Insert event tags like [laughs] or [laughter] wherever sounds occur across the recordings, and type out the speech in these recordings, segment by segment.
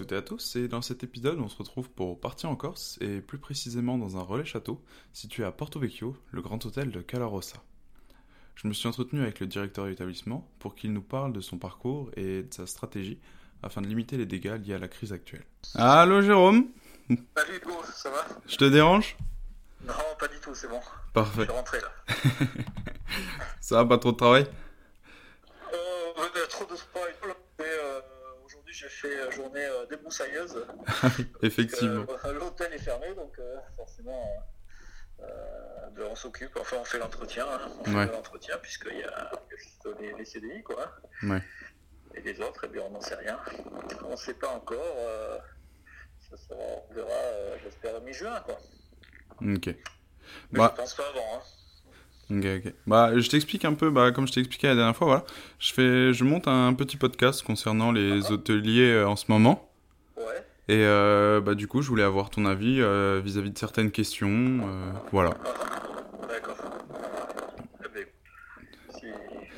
Toutes et à tous, et dans cet épisode, on se retrouve pour partir en Corse, et plus précisément dans un relais château situé à Porto Vecchio, le grand hôtel de Calarossa. Je me suis entretenu avec le directeur de l'établissement pour qu'il nous parle de son parcours et de sa stratégie afin de limiter les dégâts liés à la crise actuelle. Allô Jérôme? Salut Hugo, ça va? Je te dérange? Non, pas du tout, c'est bon. Je Parfait. suis rentré là. [laughs] Ça va, pas trop de travail? Euh, trop de sport et tout. là. Mais, euh, Aujourd'hui, j'ai fait journée euh, débroussailleuse. [laughs] Effectivement. Euh, L'hôtel est fermé, donc euh, forcément, on s'occupe. Enfin, on fait l'entretien. hein. On fait l'entretien, puisqu'il y a juste les, les CDI, quoi. Ouais. Et les autres, eh bien, on n'en sait rien. On ne sait pas encore. ça sera, on verra, j'espère, mi-juin, quoi. Ok. Mais Bah, je pense pas avant. Hein. Ok, ok. Bah, je t'explique un peu, bah, comme je t'ai expliqué la dernière fois, voilà. Je fais, je monte un petit podcast concernant les Ah. hôteliers euh, en ce moment. Ouais. Et euh, bah, du coup, je voulais avoir ton avis euh, vis-à-vis de certaines questions. euh, voilà. Ah, D'accord. Eh ben,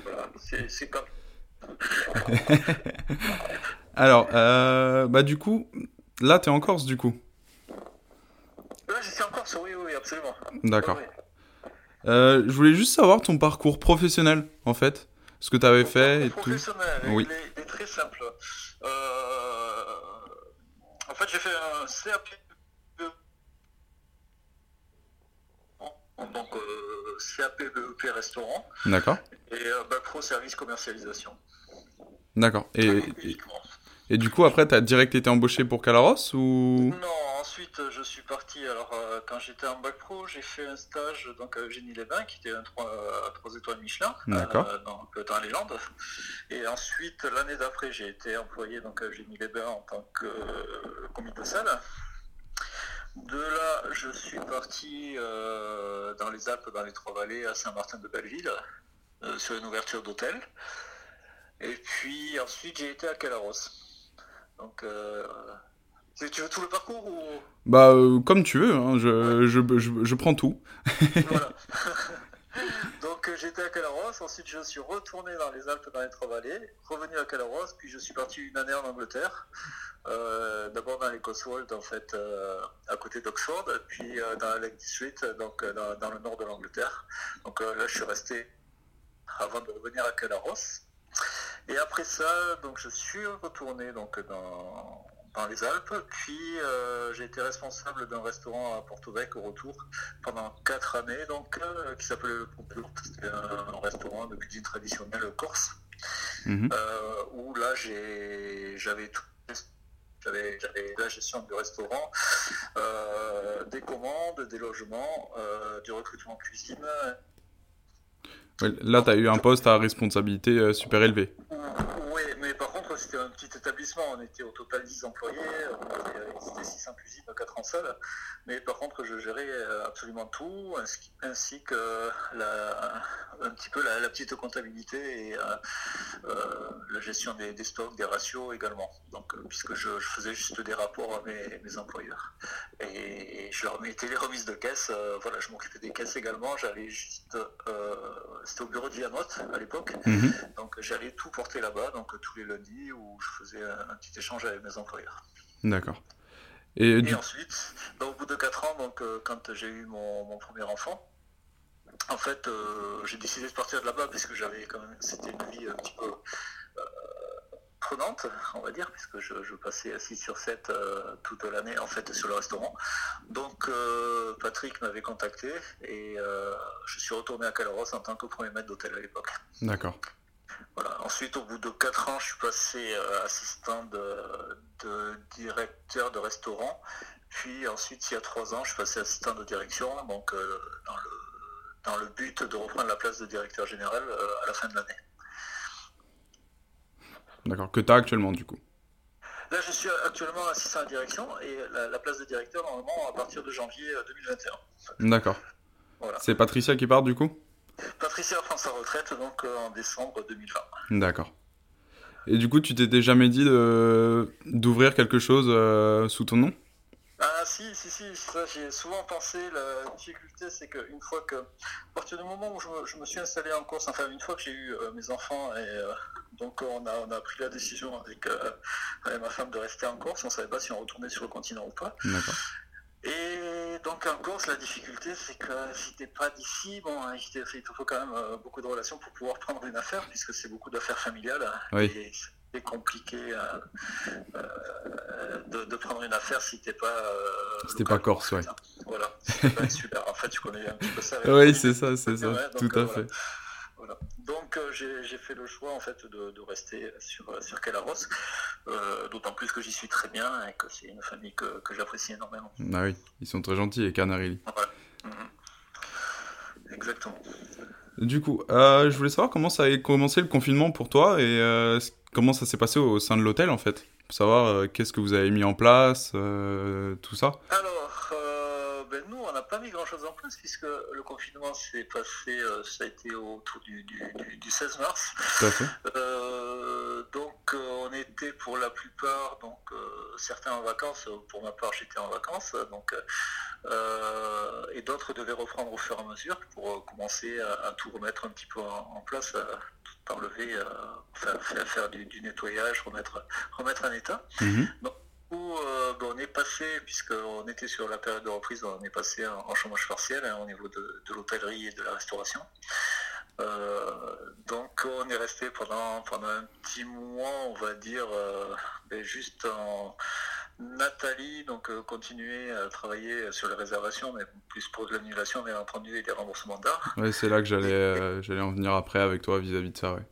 voilà, c'est comme. [laughs] Alors, bah, du coup, là, t'es en Corse, du coup? Là, je suis encore sur oui, oui, absolument. D'accord. Oui, oui. Euh, je voulais juste savoir ton parcours professionnel, en fait. Ce que t'avais fait et tout. Professionnel, Oui. il, est, très simple. Euh, En fait, j'ai fait un CAP. Donc, euh, CAP BEP restaurant D'accord. et euh, Bac Pro service commercialisation. D'accord. Et, et, du coup, après, t'as direct été embauché pour Calaros ou... Non, ensuite euh, je suis parti. Alors euh, quand j'étais en bac pro, j'ai fait un stage donc à Eugénie les Bains, qui était un 3, étoiles Michelin, euh, dans, dans la légende. Et ensuite l'année d'après, j'ai été employé donc à Eugénie les Bains en tant que euh, commis de salle. De là, je suis parti euh, dans les Alpes, dans les Trois-Vallées, à Saint-Martin-de-Belleville, euh, sur une ouverture d'hôtel. Et puis ensuite, j'ai été à Calaros. Donc, euh, tu tu veux tout le parcours ou Bah, euh, comme tu veux, hein, je, je, je, je prends tout. voilà. [laughs] [laughs] Donc euh, j'étais à Calaros, ensuite je suis retourné dans les Alpes, dans les Trois-Vallées, revenu à Calaros, puis je suis parti une année en Angleterre, euh, d'abord dans les Cotswolds en fait, à côté d'Oxford, puis dans la Lake District, donc dans, dans le nord de l'Angleterre. Donc là je suis resté avant de revenir à Calaros. Et après ça, donc je suis retourné donc dans, dans les Alpes, puis euh, j'ai été responsable d'un restaurant à Porto Vecchio au retour pendant quatre années, donc euh, qui s'appelait le Pompelou. C'était un, un restaurant de cuisine traditionnelle corse, Mhm. euh, où là j'avais tout. J'avais la gestion du restaurant, des commandes, des logements, du recrutement cuisine, Là, t'as eu un poste à responsabilité super élevée. Oui, mais par c'était un petit établissement. On était au total 10 employés. On avait, il existait 6 en cuisine, 4 en salle. Mais par contre, je gérais euh, absolument tout, ainsi, que la, un petit peu la, la petite comptabilité et euh, euh, la gestion des, des stocks, des ratios également. Donc, puisque je, je faisais juste des rapports à mes, mes employeurs. Et, je leur mettais les remises de caisse. euh, voilà, je m'occupais des caisses également. J'allais juste. euh, c'était au bureau de Vianote à l'époque. Mhm. Donc j'allais tout porter là-bas, donc tous les lundis où je faisais un, petit échange avec mes employeurs. D'accord. Et Et du... ensuite, donc, au bout de 4 ans, donc, euh, quand j'ai eu mon, mon premier enfant, en fait, euh, j'ai décidé de partir de là-bas parce que j'avais quand même, c'était une vie un petit peu euh, prenante, on va dire, puisque je, je passais 6 sur 7 euh, toute l'année en fait sur le restaurant. Donc euh, Patrick m'avait contacté et euh, je suis retourné à Calaros en tant que premier maître d'hôtel à l'époque. D'accord. Voilà. Ensuite, au bout de 4 ans, je suis passé euh, assistant de, de directeur de restaurant. Puis ensuite, il y a 3 ans, je suis passé assistant de direction, donc euh, dans, le, dans le but de reprendre la place de directeur général euh, à la fin de l'année. D'accord. Que t'as actuellement, du coup? Là, je suis actuellement assistant à direction et la, la place de directeur, normalement, à partir de janvier euh, 2021. D'accord. Voilà. C'est Patricia qui part, du coup? Patricia prend sa retraite donc euh, en décembre 2020. D'accord. Et du coup, tu t'étais jamais dit d'ouvrir quelque chose euh, sous ton nom? Ah si, si, si, ça j'ai souvent pensé. La difficulté, c'est qu'une fois que, à partir du moment où je me, suis installé en Corse, enfin une fois que j'ai eu euh, mes enfants, et euh, donc on a, on a pris la décision avec, ma femme de rester en Corse, on ne savait pas si on retournait sur le continent ou pas. Et donc en Corse, la difficulté, c'est que si t'es pas d'ici, bon, hein, il te faut quand même beaucoup de relations pour pouvoir prendre une affaire, puisque c'est beaucoup d'affaires familiales. Oui c'est compliqué euh, euh, de, prendre une affaire si t'es pas. Euh, si t'es pas corse, ouais. Voilà, super. En fait, tu connais un petit peu ça. [laughs] Oui, c'est ça, c'est ça, tout à fait. Voilà. Donc j'ai fait le choix en fait de, rester sur, sur Calaros, d'autant plus que j'y suis très bien et que c'est une famille que, que j'apprécie énormément. Ah oui, ils sont très gentils les Canarilli. Mhm. Exactement. Du coup, je voulais savoir comment ça a commencé le confinement pour toi et comment ça s'est passé au sein de l'hôtel en fait? Pour savoir euh, qu'est-ce que vous avez mis en place, euh, tout ça? Alors, euh, on n'a pas mis grand-chose en place puisque le confinement s'est passé, ça a été autour du, 16 mars. Tout à fait. donc, on était pour la plupart, donc certains en vacances, pour ma part j'étais en vacances, donc et d'autres devaient reprendre au fur et à mesure pour commencer à, tout remettre un petit peu en, place, enlever, euh, faire, du, nettoyage, remettre, remettre en état. Mhm. Donc, euh, on est passé, puisqu'on était sur la période de reprise, on est passé en, chômage partiel hein, au niveau de, l'hôtellerie et de la restauration. Euh, donc on est resté pendant, pendant un petit mois, on va dire, ben, juste en Nathalie, donc continuer à travailler sur les réservations, mais plus pour de l'annulation, bien entendu, et des remboursements d'art. Oui, c'est là que j'allais j'allais en venir après avec toi vis-à-vis de ça, ouais.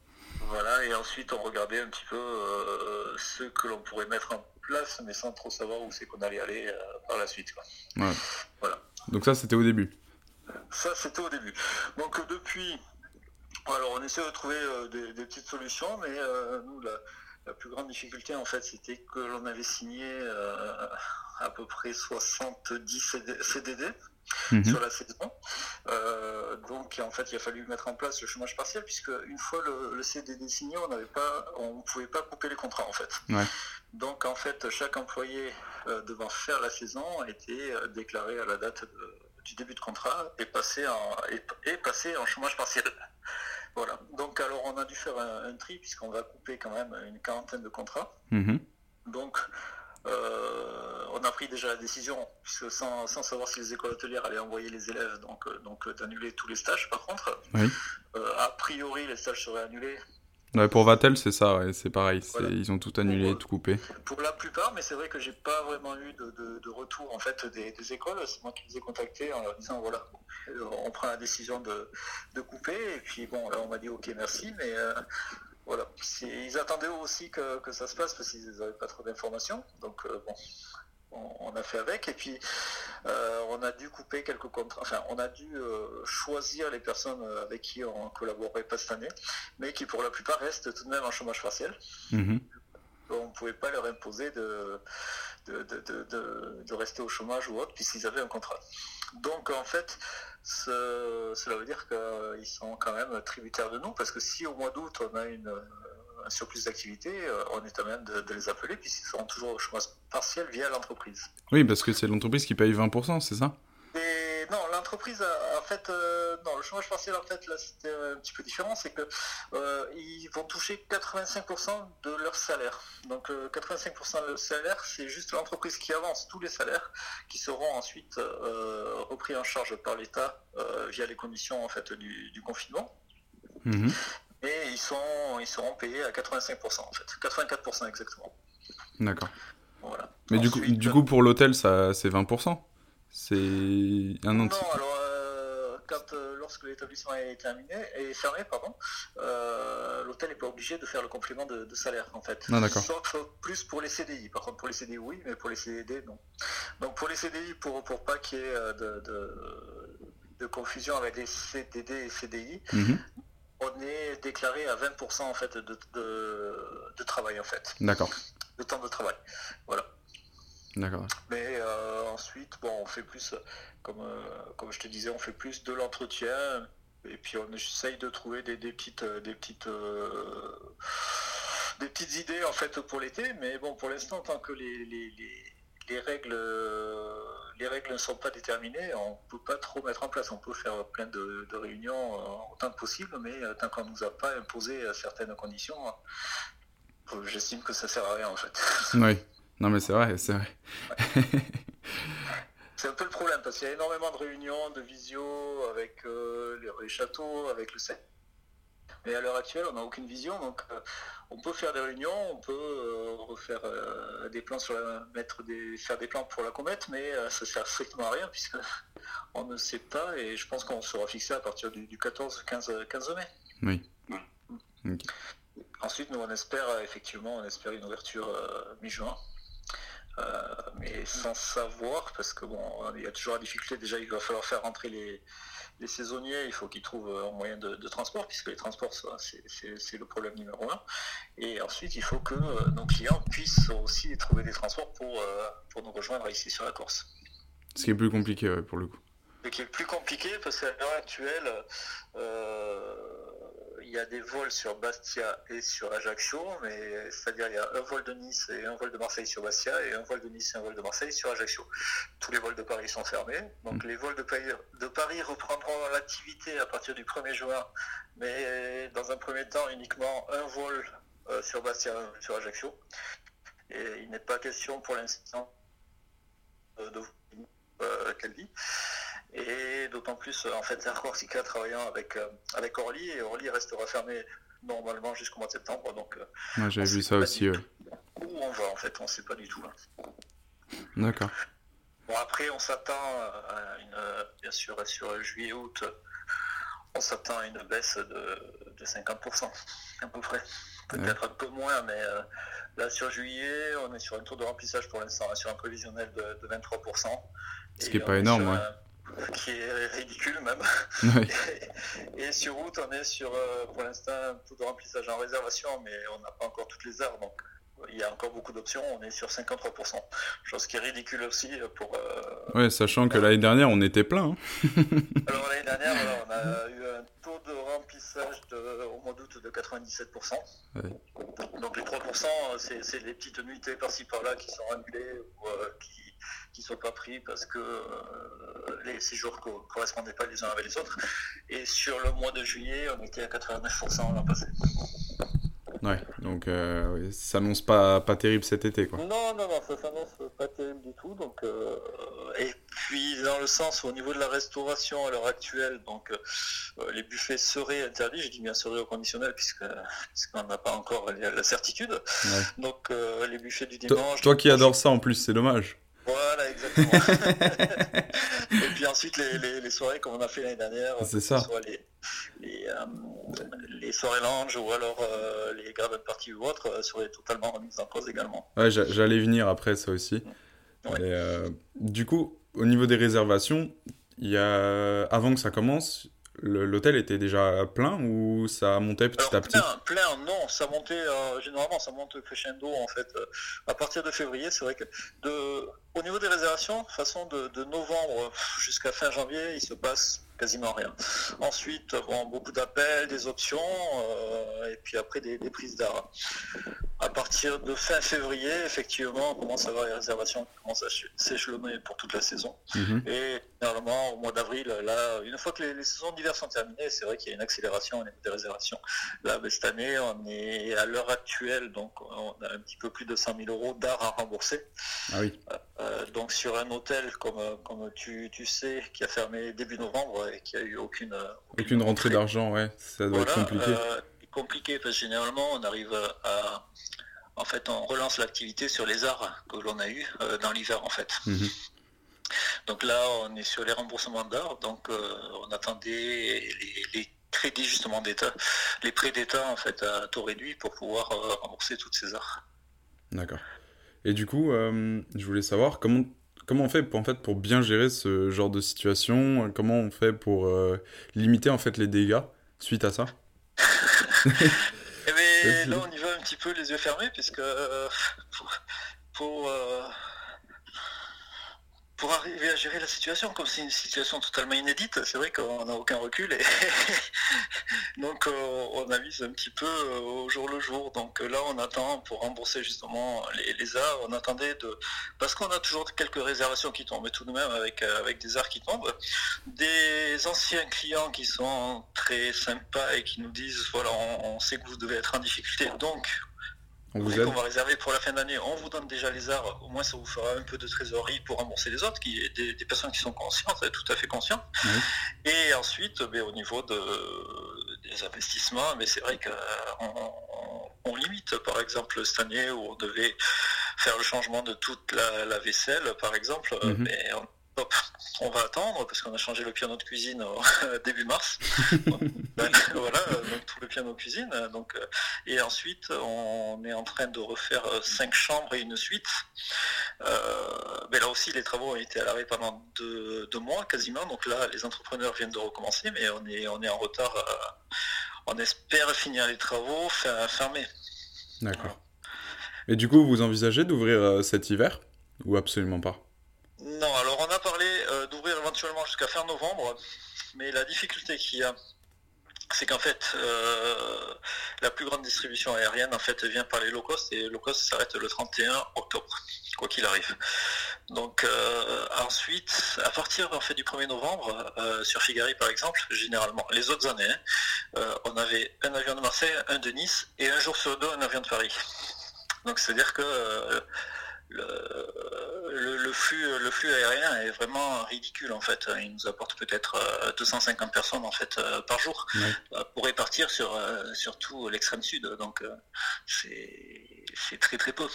Voilà, et ensuite on regardait un petit peu euh, ce que l'on pourrait mettre en place, mais sans trop savoir où c'est qu'on allait aller euh, par la suite. Voilà. Donc ça, c'était au début. Ça, c'était au début. Donc depuis, alors on essaie de trouver euh, des, petites solutions, mais nous, la, plus grande difficulté, en fait, c'était que l'on avait signé à peu près 70 CDD. Mhm. sur la saison. Euh, donc en fait il a fallu mettre en place le chômage partiel puisque une fois le, CDD signé on n'avait pas on ne pouvait pas couper les contrats en fait. Donc en fait chaque employé euh, devant faire la saison était euh, déclaré à la date du début de contrat et passé en et, passé en chômage partiel. Voilà. Donc alors on a dû faire un, tri puisqu'on va couper quand même une quarantaine de contrats. Mhm. Donc euh, on a pris déjà la décision, puisque sans, savoir si les écoles hôtelières allaient envoyer les élèves, donc, euh, donc euh, d'annuler tous les stages. Par contre, a priori, les stages seraient annulés. pour Vatel, c'est ça, c'est pareil. Ils ont tout annulé, tout coupé. Pour la plupart, mais c'est vrai que j'ai pas vraiment eu de, retour en fait des, écoles. C'est moi qui les ai contactés en leur disant voilà, on prend la décision de, couper. Et puis bon, là on m'a dit ok merci, mais voilà. Ils attendaient aussi que, ça se passe parce qu'ils n'avaient pas trop d'informations. Donc euh, bon, on, a fait avec. Et puis euh, on a dû couper quelques contrats. Enfin, on a dû euh, choisir les personnes avec qui on collaborait pas cette année, mais qui pour la plupart restent tout de même en chômage partiel. Mm-hmm. On ne pouvait pas leur imposer de rester au chômage ou autre, puisqu'ils avaient un contrat. Donc en fait, cela veut dire qu'ils sont quand même tributaires de nous, parce que si au mois d'août on a une, un surplus d'activité, euh, on est à même de, les appeler, puisqu'ils seront toujours au chômage partiel via l'entreprise. Oui, parce que c'est l'entreprise qui paye 20%, c'est ça? Non, l'entreprise, en fait, euh, non, le chômage partiel, en fait, là, c'était un petit peu différent, c'est que euh, ils vont toucher 85% de leur salaire. Donc, 85% euh, de leur salaire, c'est juste l'entreprise qui avance tous les salaires, qui seront ensuite repris en charge par l'État via les conditions en fait du, confinement. Mhm. Et ils sont, ils seront payés à 85% en fait, 84% exactement. D'accord. Voilà. Mais du coup, du coup, pour l'hôtel, ça, c'est 20%. C'est un Non, alors euh, quand, euh, lorsque l'établissement est terminé et fermé, pardon, euh, l'hôtel n'est pas obligé de faire le complément de, salaire en fait. Ah, d'accord. Sauf plus pour les CDI. Par contre, pour les CDI, oui, mais pour les CDD, non. Donc pour les CDI, pour, pour pas qu'il y ait de, de, confusion avec les CDD et CDI, mhm. on est déclaré à 20% en fait de, de travail en fait. D'accord. De temps de travail. Voilà. D'accord. Mais euh, ensuite, bon, on fait plus, comme, euh, comme je te disais, on fait plus de l'entretien. Et puis on essaye de trouver des, petites, des petites, des petites euh, idées en fait pour l'été. Mais bon, pour l'instant, tant que les, les règles, les règles ne sont pas déterminées, on ne peut pas trop mettre en place. On peut faire plein de, réunions autant que possible, mais tant qu'on ne nous a pas imposé certaines conditions, j'estime que ça sert à rien en fait. Oui, [laughs] non mais c'est vrai, c'est vrai. [laughs] c'est un peu le problème parce qu'il y a énormément de réunions, de visio avec les, châteaux, avec le set mais à l'heure actuelle, on n'a aucune vision, donc euh, on peut faire des réunions, on peut euh, refaire euh, des plans sur la, mettre des, faire des plans pour la comète, mais ça sert strictement à rien puisque [laughs] on ne sait pas et je pense qu'on sera fixé à partir du, 14-15 15 mai. Oui. Ensuite, nous on espère effectivement, on espère une ouverture mi-juin. Mais sans savoir, parce que bon, il y a toujours la difficulté, déjà il va falloir faire rentrer les, les saisonniers, il faut qu'ils trouvent un moyen de, transport, puisque les transports, c'est le problème numéro un. Et ensuite, il faut que euh, nos clients puissent aussi trouver des transports pour, euh, pour nous rejoindre ici sur la course. Ce qui est plus compliqué pour le coup. Ce qui est plus compliqué, parce qu'à l'heure actuelle, euh, il y a des vols sur Bastia et sur Ajaccio, mais c'est-à-dire il y a un vol de Nice et un vol de Marseille sur Bastia et un vol de Nice et un vol de Marseille sur Ajaccio. Tous les vols de Paris sont fermés, donc mm. les vols de Paris, reprendront l'activité à partir du 1er juin, mais dans un premier temps uniquement un vol euh, sur Bastia, sur Ajaccio. Et il n'est pas question pour l'instant euh, de euh, Calvi. Et d'autant plus, en fait, Air Corsica travaillant avec, euh, avec Orly, et Orly restera fermé normalement jusqu'au mois de septembre. Donc, Moi, euh, j'avais vu ça aussi. Où on va, en fait, on ne sait pas du tout. D'accord. Bon, après, on s'attend à une, bien sûr, sur juillet-août, on s'attend à une baisse de, de, 50%, à peu près. Peut-être un peu moins, mais euh, là, sur juillet, on est sur un taux de remplissage pour l'instant, hein, sur un prévisionnel de, de 23%. Ce qui n'est pas énorme, ouais qui est ridicule même. Et, sur route, on est sur, euh, pour l'instant, un taux de remplissage en réservation, mais on n'a pas encore toutes les heures, donc il y a encore beaucoup d'options, on est sur 53%. Chose qui est ridicule aussi pour... Euh, ouais, sachant que l'année dernière, on était plein. Hein. [laughs] Alors l'année dernière, on a eu un taux de remplissage au mois d'août de 97%. Donc les 3%, c'est les petites nuitées par-ci par-là qui sont annulées ou euh, qui qui ne sont pas pris parce que euh, les séjours ne correspondaient pas les uns avec les autres. Et sur le mois de juillet, on était à 89% l'an passé. Ouais, donc euh, ça s'annonce pas, pas terrible cet été, quoi. Non, non, non, ça s'annonce pas terrible du tout. Donc, euh, et puis, dans le sens, au niveau de la restauration à l'heure actuelle, donc euh, les buffets seraient interdits. J'ai dit bien seraient au conditionnel, puisqu'on n'a pas encore la, certitude. Donc, les buffets du dimanche. Toi, qui adores ça en plus, c'est dommage. Voilà, exactement. [laughs] et puis ensuite, les, soirées comme on a fait l'année dernière, c'est ça. Soit les, euh, les, soirées lounge ou alors euh, les garden parties ou autres euh, seraient totalement remises en cause également. Ouais, j'allais venir après ça aussi. du coup, au niveau des réservations, il y a... avant que ça commence, l'hôtel était déjà plein ou ça montait petit à petit plein, plein, non, ça montait, euh, généralement ça monte crescendo en fait. Euh, à partir de février, c'est vrai que de, au niveau des réservations, façon de, de novembre jusqu'à fin janvier, il se passe quasiment rien. Ensuite, bon, beaucoup d'appels, des options, euh, et puis après des, prises d'art. À partir de fin février, effectivement, on commence à avoir les réservations qui commencent à s'échelonner pour toute la saison. Mhm. Et normalement, au mois d'avril, là, une fois que les, saisons d'hiver sont terminées, c'est vrai qu'il y a une accélération au niveau des réservations. Là, ben, cette année, on est à l'heure actuelle, donc on a un petit peu plus de 100 000 euros d'art à rembourser. Ah oui. Euh, donc sur un hôtel, comme, comme tu, tu sais, qui a fermé début novembre, et qui a eu aucune aucune, rentrée d'argent, ouais, ça doit être compliqué. Euh, compliqué parce que généralement on arrive à en fait on relance l'activité sur les arts que l'on a eu euh, dans l'hiver en fait. Mhm. Donc là on est sur les remboursements d'art, donc euh, on attendait les, crédits justement d'État, les prêts d'État en fait à taux réduit pour pouvoir rembourser toutes ces arts. D'accord. Et du coup, je voulais savoir comment comment on fait pour, en fait, pour bien gérer ce genre de situation? Comment on fait pour euh, limiter en fait les dégâts suite à ça? [laughs] Eh ben, [laughs] Là, on y va un petit peu les yeux fermés, puisque euh, pour, pour arriver à gérer la situation, comme c'est une situation totalement inédite, c'est vrai qu'on n'a aucun recul et [laughs] donc euh, on avise un petit peu euh, au jour le jour. Donc là on attend pour rembourser justement les, arts, on attendait de parce qu'on a toujours quelques réservations qui tombent, mais tout de même avec, euh, avec des arts qui tombent, des anciens clients qui sont très sympas et qui nous disent voilà on sait que vous devez être en difficulté, donc on, vous on va réserver pour la fin d'année, on vous donne déjà les arts, au moins ça vous fera un peu de trésorerie pour rembourser les autres, qui, des, des personnes qui sont conscientes, tout à fait conscientes. Et ensuite, ben, au niveau des investissements, mais c'est vrai qu'on on, limite, par exemple, cette année où on devait faire le changement de toute la, vaisselle, par exemple, mhm. mais on va attendre parce qu'on a changé le piano de cuisine au [laughs] début mars. [laughs] voilà, donc tout le piano de cuisine. Donc, euh, et ensuite, on est en train de refaire euh, cinq chambres et une suite. Euh, mais là aussi, les travaux ont été à l'arrêt pendant deux, mois quasiment. Donc là, les entrepreneurs viennent de recommencer, mais on est, on est en retard. on espère finir les travaux fin, fin mai. D'accord. Et du coup, vous envisagez d'ouvrir cet hiver ou absolument pas? Non, alors on a parlé d'ouvrir éventuellement jusqu'à fin novembre, mais la difficulté qu'il y a, c'est qu'en fait, euh, la plus grande distribution aérienne en fait vient par les low cost et low cost s'arrête le 31 octobre, quoi qu'il arrive. Donc euh, ensuite, à partir en fait du 1er novembre, sur Figari par exemple, généralement, les autres années, on avait un avion de Marseille, un de Nice et un jour sur deux un avion de Paris. Donc c'est-à-dire que le, flux, le flux aérien est vraiment ridicule en fait. Il nous apporte peut-être 250 euh, personnes en fait euh, par jour euh, pour répartir sur, sur tout l'extrême sud. Donc c'est très très peu.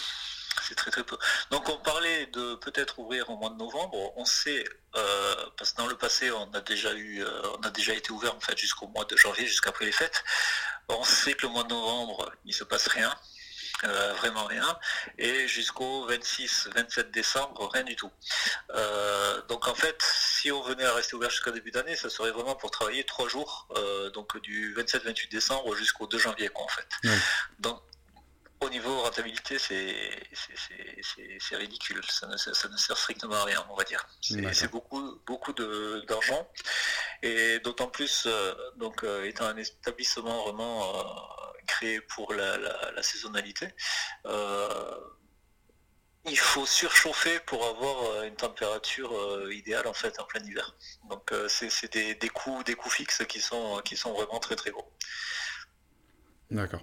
C'est très très peu. Donc on parlait de peut-être ouvrir au mois de novembre. On sait parce que dans le passé on a déjà eu, on a déjà été ouvert en fait jusqu'au mois de janvier, jusqu'après les fêtes. On sait que le mois de novembre il se passe rien. Euh, vraiment rien, et jusqu'au 26-27 décembre, rien du tout. Euh, donc en fait, si on venait à rester ouvert jusqu'au début d'année, ça serait vraiment pour travailler trois jours, euh, donc du 27-28 décembre jusqu'au 2 janvier, quoi, en fait. Donc au niveau rentabilité, c'est ridicule. Ça ne, sert strictement à rien, on va dire. C'est beaucoup, beaucoup d'argent. Et d'autant plus, donc, étant un établissement vraiment créé pour la, saisonnalité. Euh, il faut surchauffer pour avoir euh, une température euh, idéale en fait en plein hiver. Donc c'est des, des, coûts, des coûts fixes qui sont, qui sont vraiment très très gros. D'accord.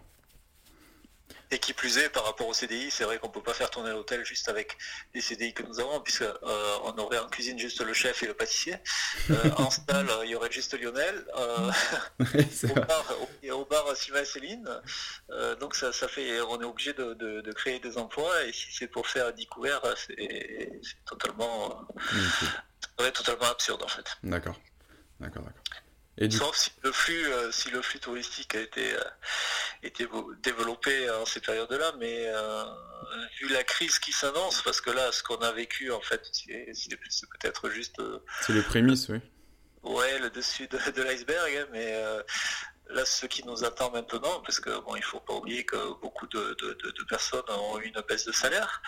Et qui plus est, par rapport au CDI, c'est vrai qu'on peut pas faire tourner l'hôtel juste avec les CDI que nous avons, puisqu'on euh, aurait en cuisine juste le chef et le pâtissier. Euh, en [laughs] salle, il y aurait juste Lionel. Euh, [laughs] au, bar, Sylvain et Céline. donc ça, fait, on est obligé de, créer des emplois, et si c'est pour faire 10 couverts, c'est totalement, totalement absurde en fait. D'accord. D'accord, d'accord. Sauf si le flux, euh, si le flux touristique a été, euh, développé en ces périodes-là, mais euh, vu la crise qui s'annonce, parce que là, ce qu'on a vécu, en fait, c'est peut-être juste. c'est les prémices, oui. Ouais, le dessus de, de l'iceberg, hein, mais Là, ce qui nous attend maintenant, parce que bon, il faut pas oublier que beaucoup de, personnes ont eu une baisse de salaire.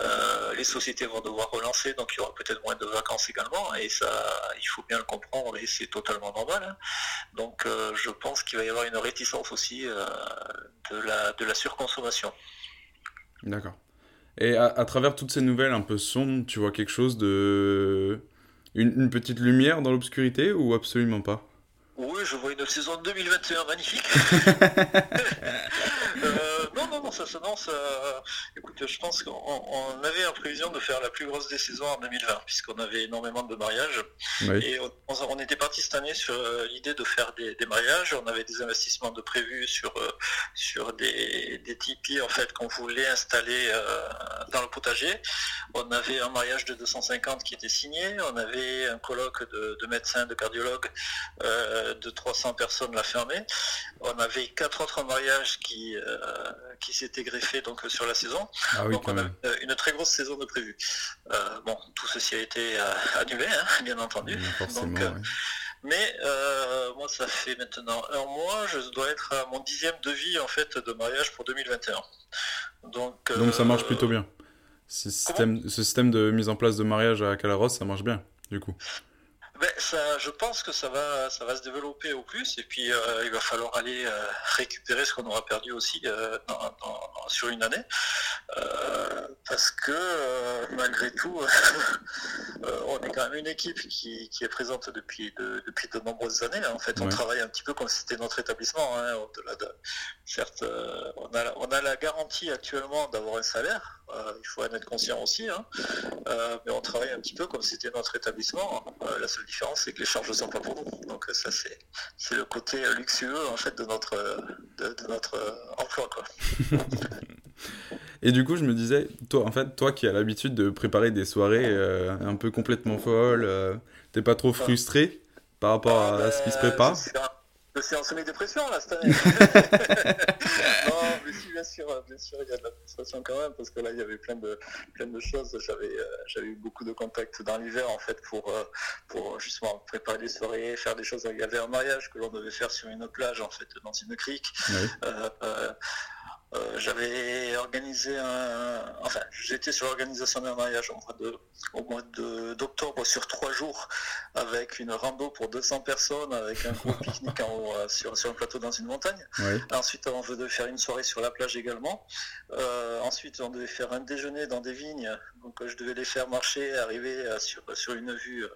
Euh, les sociétés vont devoir relancer, donc il y aura peut-être moins de vacances également, et ça, il faut bien le comprendre, et c'est totalement normal. Hein. Donc, euh, je pense qu'il va y avoir une réticence aussi euh, de, la, de la surconsommation. D'accord. Et à, travers toutes ces nouvelles un peu sombres, tu vois quelque chose de... une petite lumière dans l'obscurité ou absolument pas? Oui, je vois une saison 2021 magnifique. [laughs] [laughs] [laughs] Euh, non, ça s'annonce. Euh, écoute, je pense qu'on avait en prévision de faire la plus grosse des saisons en 2020, puisqu'on avait énormément de mariages. Et on, était parti cette année sur euh, l'idée de faire des, mariages. On avait des investissements de prévus sur, sur des, des tipis en fait qu'on voulait installer dans le potager. On avait un mariage de 250 qui était signé. On avait un colloque de, de médecins, de cardiologues de 300 personnes la fermée. On avait quatre autres mariages qui, euh, qui s'étaient greffés donc, sur la saison. Ah donc on a une très grosse saison de prévu. Euh, bon, tout ceci a été euh, annulé, hein, bien entendu. Mais moi, ça fait maintenant un mois, je dois être à mon dixième devis en fait de mariage pour 2021. Donc, donc ça marche plutôt bien. ce système, ce système de mise en place de mariage à Calaros, ça marche bien, du coup. Ben, ça, je pense que ça va, ça va se développer au plus, et puis euh, il va falloir aller euh, récupérer ce qu'on aura perdu aussi euh, sur une année, parce que malgré tout, [laughs] on est quand même une équipe qui, est présente depuis de, depuis de nombreuses années. En fait, on travaille un petit peu comme si c'était notre établissement. Hein, au-delà de, certes, on a, on a la garantie actuellement d'avoir un salaire. il faut en être conscient aussi, hein, mais on travaille un petit peu comme si c'était notre établissement. la seule différence, c'est que les charges ne sont pas pour nous. Donc ça, c'est le côté luxueux en fait de notre, de, notre emploi. Quoi. [laughs] Et du coup, je me disais, toi, en fait, toi qui as l'habitude de préparer des soirées euh, un peu complètement folles, euh, t'es pas trop frustré par rapport à ah, ce qui se ben, prépare? je suis en semi-dépression là cette année. [laughs] non, mais si, bien sûr, bien sûr, il y a de la frustration quand même, parce que là, il y avait plein de, plein de choses. J'avais, euh, j'avais eu beaucoup de contacts dans l'hiver, en fait, pour, euh, pour justement préparer des soirées, faire des choses. Il y avait un mariage que l'on devait faire sur une plage, en fait, dans une crique. Euh, euh, j'avais organisé un. Enfin, j'étais sur l'organisation d'un mariage au mois d'octobre sur trois jours, avec une rando pour 200 personnes, avec un gros [laughs] pique-nique euh, sur, sur un plateau dans une montagne. Ensuite, on devait faire une soirée sur la plage également. Euh, ensuite, on devait faire un déjeuner dans des vignes. Donc, je devais les faire marcher, arriver sur, sur une vue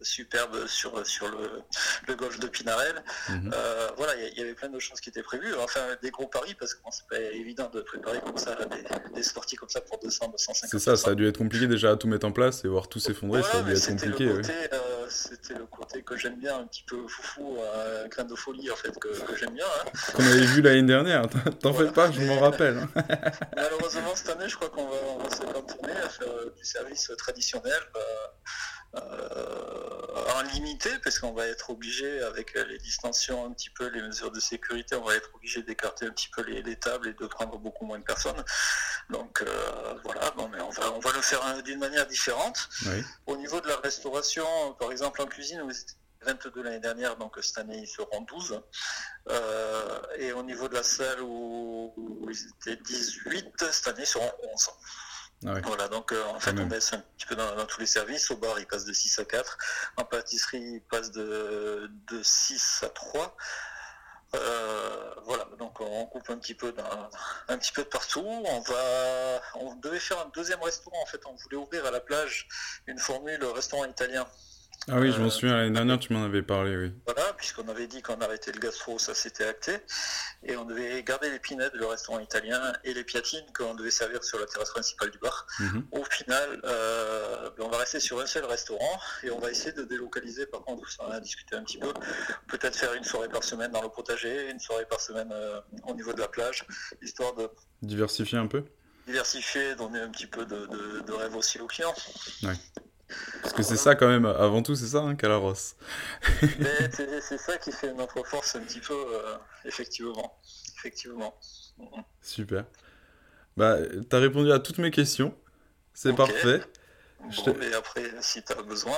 superbe sur, sur le, le golfe de Pinarel. Mhm. Euh, voilà, il y, avait plein de choses qui étaient prévues. Enfin, des gros paris, parce que c'est pas évident de préparer comme ça des, des, sorties comme ça pour 200, 250. C'est ça, ça a dû être compliqué déjà à tout mettre en place et voir tout s'effondrer, ça a dû être compliqué. Euh, c'était le côté que j'aime bien, un petit peu foufou, un grain de folie en fait, que, j'aime bien. Hein. Qu'on avait vu l'année dernière, t'en fais pas, je m'en rappelle. [laughs] Malheureusement, cette année, je crois qu'on va, va se cantonner à faire euh, du service traditionnel. Euh, en limité, parce qu'on va être obligé, avec les distensions un petit peu, les mesures de sécurité, on va être obligé d'écarter un petit peu les, tables et de prendre beaucoup moins de personnes. Donc euh, voilà, bon, mais on va, on va le faire d'une manière différente. Au niveau de la restauration, par exemple en cuisine, vous étiez 22 l'année dernière, donc cette année ils seront 12. Euh, et au niveau de la salle où, où ils étaient 18, cette année ils seront 11. Voilà, donc euh, en fait, on baisse un petit peu dans, tous les services. Au bar, il passe de 6 à 4. En pâtisserie, il passe de, de 6 à 3. Euh, voilà, donc on coupe un petit peu un petit peu de partout. On va, on devait faire un deuxième restaurant. En fait, on voulait ouvrir à la plage une formule restaurant italien. Ah oui, je m'en euh, souviens, l'année dernière, tu m'en avais parlé, oui. Voilà, puisqu'on avait dit qu'on arrêtait le gastro, ça s'était acté. Et on devait garder les pinettes, le restaurant italien, et les piatines qu'on devait servir sur la terrasse principale du bar. Mhm. Au final, euh, ben, on va rester sur un seul restaurant et on va essayer de délocaliser, par contre, on a discuté un petit peu, peut-être faire une soirée par semaine dans le potager, une soirée par semaine euh, au niveau de la plage, histoire de... Diversifier un peu? Diversifier, donner un petit peu de, de rêve aussi aux clients. Ouais. Parce que c'est ça quand même, avant tout, c'est ça, hein, Calaros. c'est ça qui fait notre force un petit peu, euh, effectivement. effectivement. Super. Bah, t'as répondu à toutes mes questions. C'est parfait. Bon, mais après, si t'as besoin,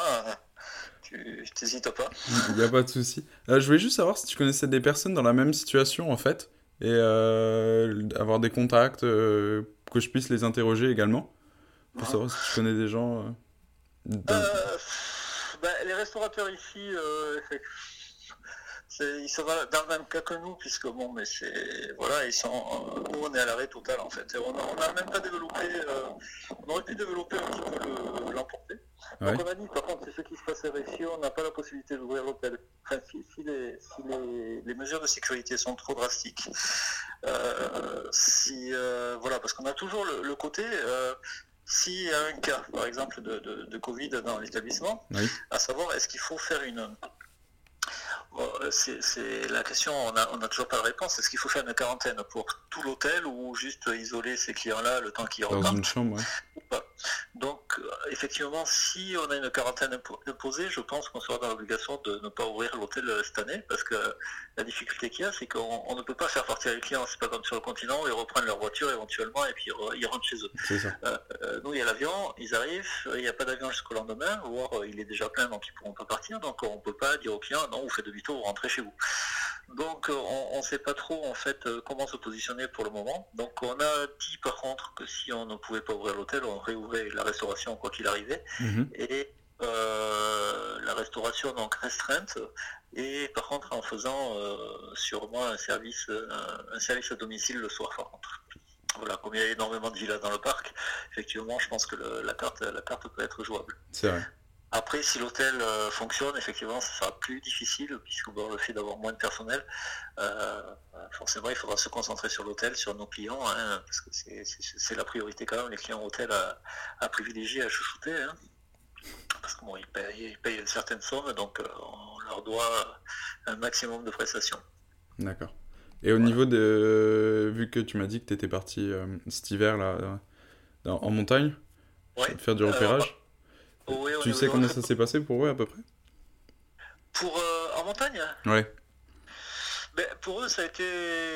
tu t'hésites pas. Il n'y a pas de souci. Euh, je voulais juste savoir si tu connaissais des personnes dans la même situation, en fait, et euh, avoir des contacts, que je puisse les interroger également, pour savoir si tu connais des gens. Euh, bah, les restaurateurs ici, euh, ils sont dans le même cas que nous, puisque bon, mais c'est voilà, ils sont, nous on est à l'arrêt total en fait. on n'a même pas développé, euh, on aurait pu développer un petit peu l'emporter. Donc on a dit, par contre, c'est ce qui se passe à ici, on n'a pas la possibilité d'ouvrir l'hôtel. Enfin, si, les, mesures de sécurité sont trop drastiques, si voilà, parce qu'on a toujours le côté, s'il y a un cas, par exemple, de, Covid dans l'établissement, à savoir, est-ce qu'il faut faire une... c'est la question, on n'a a toujours pas de réponse. Est-ce qu'il faut faire une quarantaine pour tout l'hôtel ou juste isoler ces clients-là le temps qu'ils repartent Dans une chambre, Donc, euh, effectivement, si on a une quarantaine imposée, je pense qu'on sera dans l'obligation de ne pas ouvrir l'hôtel euh, cette année, parce que la difficulté qu'il y a, c'est qu'on ne peut pas faire partir les clients, c'est pas comme sur le continent, où ils reprennent leur voiture éventuellement et puis ils rentrent chez eux. Euh, nous, il y a l'avion, ils arrivent, il n'y a pas d'avion jusqu'au lendemain, voire il est déjà plein, donc ils ne pourront pas partir, donc on ne peut pas dire aux clients, non, vous faites demi-tour, vous rentrez chez vous. Donc on ne sait pas trop en fait comment se positionner pour le moment. Donc on a dit par contre que si on ne pouvait pas ouvrir l'hôtel, on la restauration quoi qu'il arrivait. Mhm. Et euh, la restauration donc restreinte et par contre en faisant euh, sûrement un service un, service à domicile le soir par contre. Voilà, comme il y a énormément de villas dans le parc, effectivement, je pense que la carte la carte peut être jouable. C'est vrai. Après, si l'hôtel euh, fonctionne, effectivement, ça sera plus difficile, puisque le fait d'avoir moins de personnel, euh, forcément, il faudra se concentrer sur l'hôtel, sur nos clients, hein, parce que c'est la priorité quand même, les clients hôtels à, privilégier, à chouchouter. Hein. parce qu'ils payent, payent, une certaine somme, donc euh, on leur doit un maximum de prestations. D'accord. Et au niveau de... Vu que tu m'as dit que tu étais parti cet hiver là, en montagne, faire du repérage? Tu sais comment ça s'est passé pour eux à peu près? Pour euh, en montagne? Ouais. Ben, pour eux, ça a été,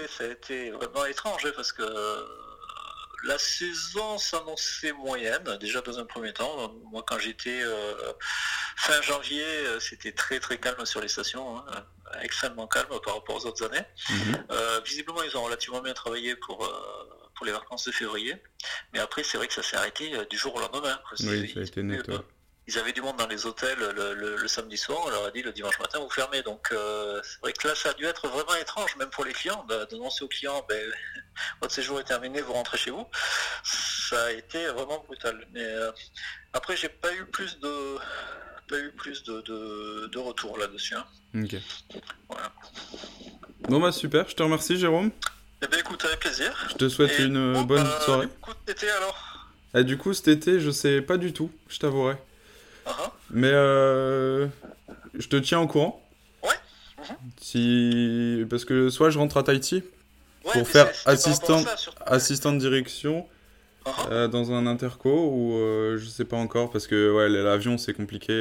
ça a été vraiment étrange hein, parce que euh, la saison s'annonçait moyenne, déjà dans un premier temps. Moi, quand j'étais euh, fin janvier, c'était très très calme sur les stations, hein, extrêmement calme par rapport aux autres années. Mhm. visiblement, ils ont relativement bien travaillé pour, pour les vacances de février. Mais après, c'est vrai que ça s'est arrêté du jour au lendemain. Oui, ça a été net ils avaient du monde dans les hôtels le, samedi soir, on leur a dit le dimanche matin vous fermez. Donc euh, c'est vrai que là ça a dû être vraiment étrange, même pour les clients, d'annoncer aux clients ben, [laughs] votre séjour est terminé, vous rentrez chez vous. Ça a été vraiment brutal. Mais euh, après j'ai pas eu plus de pas eu plus de, de, retours là-dessus. Hein. Voilà. Bon bah super, je te remercie Jérôme. Eh bien écoute, avec plaisir. Je te souhaite une bonne bah, soirée. Du coup, cet été alors ah, Du coup, cet été, je sais pas du tout, je t'avouerai. Mais euh, je te tiens au courant. Ouais. Si... Parce que soit je rentre à Tahiti pour faire assistant, assistant de direction uh-huh. euh, dans un interco ou euh, je sais pas encore parce que ouais, l'avion c'est compliqué.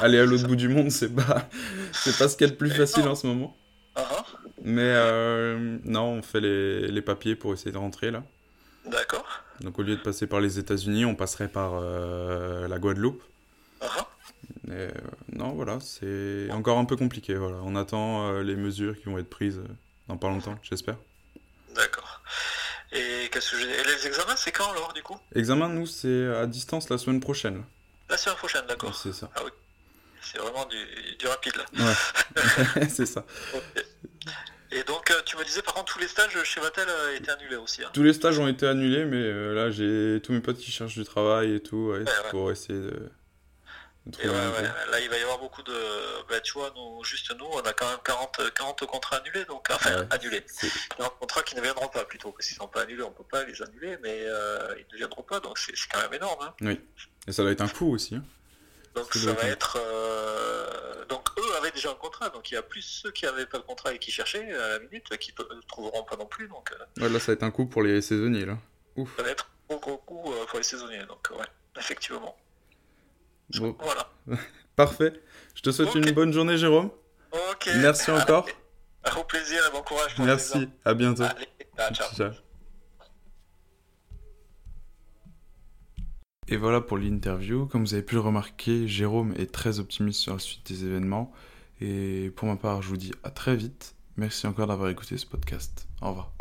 aller à l'autre bout du monde c'est pas, c'est pas ce qu'il y a de plus facile en ce moment. Uh-huh. Mais non, on fait les, les papiers pour essayer de rentrer là. D'accord. Donc au lieu de passer par les États-Unis, on passerait par euh, la Guadeloupe. Uh non, voilà, c'est encore un peu compliqué. Voilà. On attend euh, les mesures qui vont être prises dans pas longtemps, j'espère. D'accord. Et, qu'est-ce que les examens, c'est quand alors du coup? Examen, nous, c'est à distance la semaine prochaine. La semaine prochaine, d'accord. c'est ça. Ah oui. C'est vraiment du, rapide là. Ouais, [laughs] [laughs] c'est ça. Et donc, euh, tu me disais, par contre, tous les stages chez Vatel ont été annulés aussi. Hein. Tous les stages ont été annulés, mais euh, là, j'ai tous mes potes qui cherchent du travail et tout, pour essayer de, trouver Là, il va y avoir beaucoup de. Bah, tu vois, nous, juste nous, on a quand même 40, 40 contrats annulés, donc enfin annulés. 40 contrats qui ne viendront pas plutôt, parce qu'ils ne sont pas annulés, on ne peut pas les annuler, mais euh, ils ne viendront pas, donc c'est quand même énorme. Hein. Oui. Et ça doit être un coût aussi. Hein. Donc ça va être. Euh, donc eux avaient déjà un contrat, donc il y a plus ceux qui n'avaient pas de contrat et qui cherchaient à la minute, qui ne trouveront pas non plus. Donc, euh. là ça va être un coup pour les saisonniers là. Ouf. Ça va être un gros coup euh, pour les saisonniers, donc ouais, effectivement. Voilà. [laughs] Parfait. Je te souhaite une bonne journée Jérôme. Ok. Merci encore. [laughs] Au plaisir et bon courage. Merci, à bientôt. ciao. Et voilà pour l'interview. Comme vous avez pu le remarquer, Jérôme est très optimiste sur la suite des événements. Et pour ma part, je vous dis à très vite. Merci encore d'avoir écouté ce podcast. Au revoir.